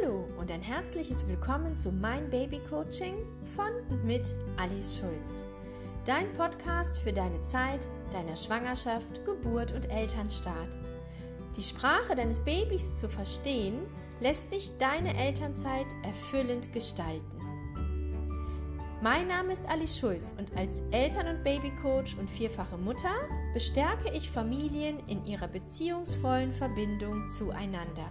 Hallo und ein herzliches Willkommen zu Mein Baby Coaching von und mit Alice Schulz. Dein Podcast für deine Zeit, deiner Schwangerschaft, Geburt und Elternstart. Die Sprache deines Babys zu verstehen, lässt sich deine Elternzeit erfüllend gestalten. Mein Name ist Alice Schulz und als Eltern- und Babycoach und vierfache Mutter bestärke ich Familien in ihrer beziehungsvollen Verbindung zueinander.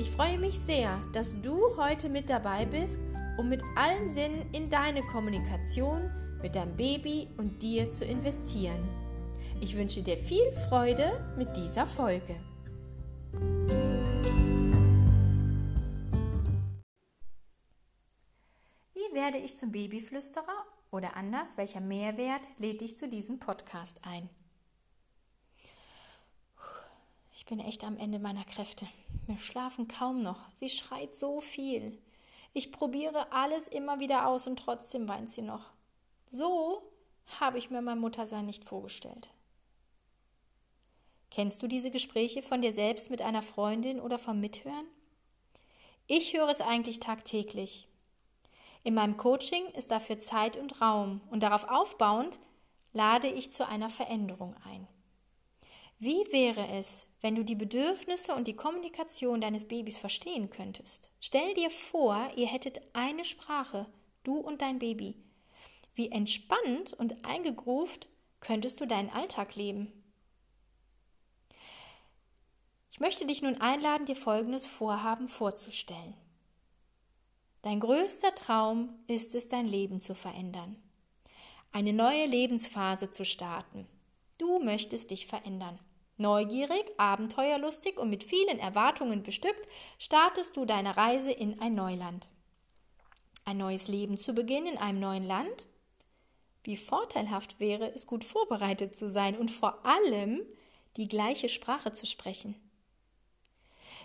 Ich freue mich sehr, dass du heute mit dabei bist, um mit allen Sinnen in deine Kommunikation mit deinem Baby und dir zu investieren. Ich wünsche dir viel Freude mit dieser Folge. Wie werde ich zum Babyflüsterer? Oder anders, welcher Mehrwert lädt dich zu diesem Podcast ein? Ich bin echt am Ende meiner Kräfte. Wir schlafen kaum noch. Sie schreit so viel. Ich probiere alles immer wieder aus und trotzdem weint sie noch. So habe ich mir mein Muttersein nicht vorgestellt. Kennst du diese Gespräche von dir selbst mit einer Freundin oder vom Mithören? Ich höre es eigentlich tagtäglich. In meinem Coaching ist dafür Zeit und Raum und darauf aufbauend lade ich zu einer Veränderung ein. Wie wäre es, wenn du die Bedürfnisse und die Kommunikation deines Babys verstehen könntest? Stell dir vor, ihr hättet eine Sprache, du und dein Baby. Wie entspannt und eingegruft könntest du deinen Alltag leben? Ich möchte dich nun einladen, dir folgendes Vorhaben vorzustellen. Dein größter Traum ist es, dein Leben zu verändern, eine neue Lebensphase zu starten. Du möchtest dich verändern. Neugierig, abenteuerlustig und mit vielen Erwartungen bestückt, startest du deine Reise in ein Neuland. Ein neues Leben zu beginnen in einem neuen Land? Wie vorteilhaft wäre es, gut vorbereitet zu sein und vor allem die gleiche Sprache zu sprechen.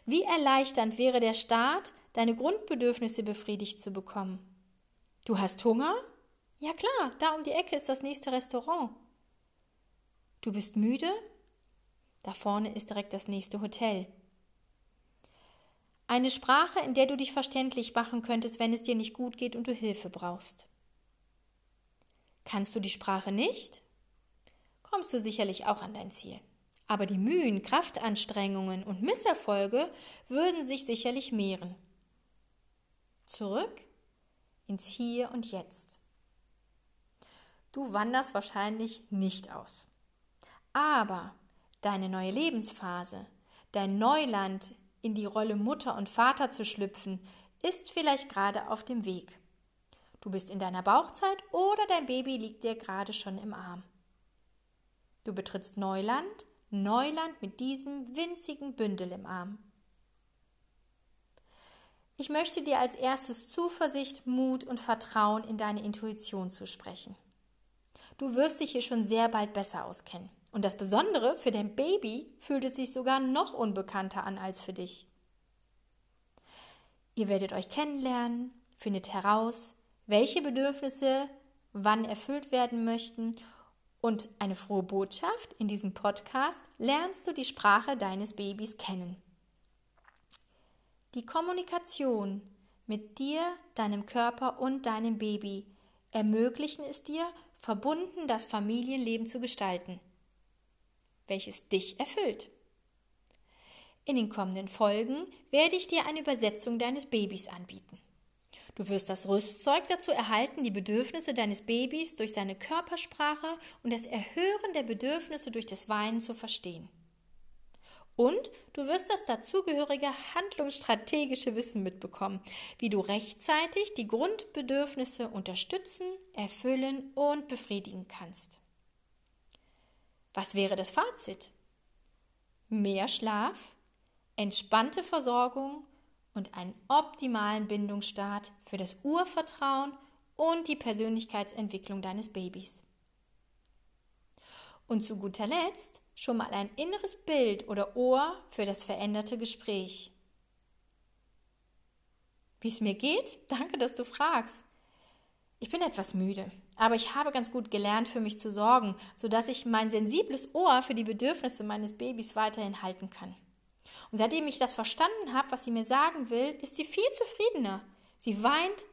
Wie erleichternd wäre der Start, deine Grundbedürfnisse befriedigt zu bekommen. Du hast Hunger? Ja klar, da um die Ecke ist das nächste Restaurant. Du bist müde? Da vorne ist direkt das nächste Hotel. Eine Sprache, in der du dich verständlich machen könntest, wenn es dir nicht gut geht und du Hilfe brauchst. Kannst du die Sprache nicht? Kommst du sicherlich auch an dein Ziel. Aber die Mühen, Kraftanstrengungen und Misserfolge würden sich sicherlich mehren. Zurück ins Hier und Jetzt. Du wanderst wahrscheinlich nicht aus. Aber deine neue Lebensphase, dein Neuland in die Rolle Mutter und Vater zu schlüpfen, ist vielleicht gerade auf dem Weg. Du bist in deiner Bauchzeit oder dein Baby liegt dir gerade schon im Arm. Du betrittst Neuland, Neuland mit diesem winzigen Bündel im Arm. Ich möchte dir als erstes Zuversicht, Mut und Vertrauen in deine Intuition zusprechen. Du wirst dich hier schon sehr bald besser auskennen. Und das Besondere, für dein Baby fühlt es sich sogar noch unbekannter an als für dich. Ihr werdet euch kennenlernen, findet heraus, welche Bedürfnisse wann erfüllt werden möchten und eine frohe Botschaft, in diesem Podcast lernst du die Sprache deines Babys kennen. Die Kommunikation mit dir, deinem Körper und deinem Baby ermöglichen es dir, verbunden das Familienleben zu gestalten, welches dich erfüllt. In den kommenden Folgen werde ich dir eine Übersetzung deines Babys anbieten. Du wirst das Rüstzeug dazu erhalten, die Bedürfnisse deines Babys durch seine Körpersprache und das Erhören der Bedürfnisse durch das Weinen zu verstehen. Und du wirst das dazugehörige handlungsstrategische Wissen mitbekommen, wie du rechtzeitig die Grundbedürfnisse unterstützen, erfüllen und befriedigen kannst. Was wäre das Fazit? Mehr Schlaf, entspannte Versorgung und einen optimalen Bindungsstart für das Urvertrauen und die Persönlichkeitsentwicklung deines Babys. Und zu guter Letzt schon mal ein inneres Bild oder Ohr für das veränderte Gespräch. Wie es mir geht? Danke, dass du fragst. Ich bin etwas müde, aber ich habe ganz gut gelernt, für mich zu sorgen, sodass ich mein sensibles Ohr für die Bedürfnisse meines Babys weiterhin halten kann. Und seitdem ich das verstanden habe, was sie mir sagen will, ist sie viel zufriedener. Sie weint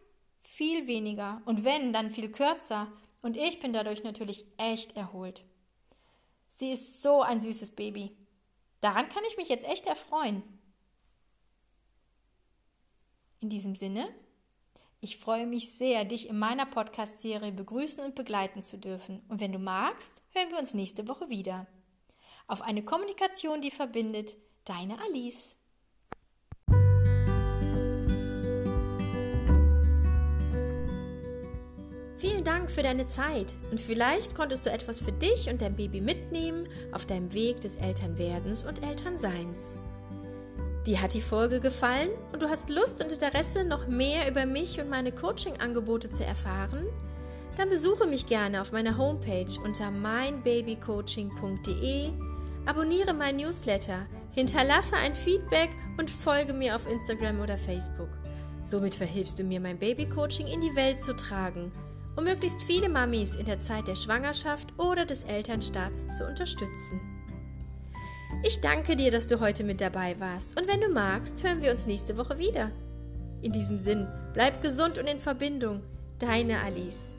viel weniger und wenn, dann viel kürzer. Und ich bin dadurch natürlich echt erholt. Sie ist so ein süßes Baby. Daran kann ich mich jetzt echt erfreuen. In diesem Sinne, ich freue mich sehr, dich in meiner Podcast-Serie begrüßen und begleiten zu dürfen. Und wenn du magst, hören wir uns nächste Woche wieder. Auf eine Kommunikation, die verbindet, deine Alice. Vielen Dank für deine Zeit und vielleicht konntest du etwas für dich und dein Baby mitnehmen auf deinem Weg des Elternwerdens und Elternseins. Dir hat die Folge gefallen und du hast Lust und Interesse, noch mehr über mich und meine Coaching-Angebote zu erfahren? Dann besuche mich gerne auf meiner Homepage unter meinbabycoaching.de, abonniere mein Newsletter, hinterlasse ein Feedback und folge mir auf Instagram oder Facebook. Somit verhilfst du mir, mein Babycoaching in die Welt zu tragen, um möglichst viele Mamis in der Zeit der Schwangerschaft oder des Elternstarts zu unterstützen. Ich danke dir, dass du heute mit dabei warst und wenn du magst, hören wir uns nächste Woche wieder. In diesem Sinn, bleib gesund und in Verbindung. Deine Alice.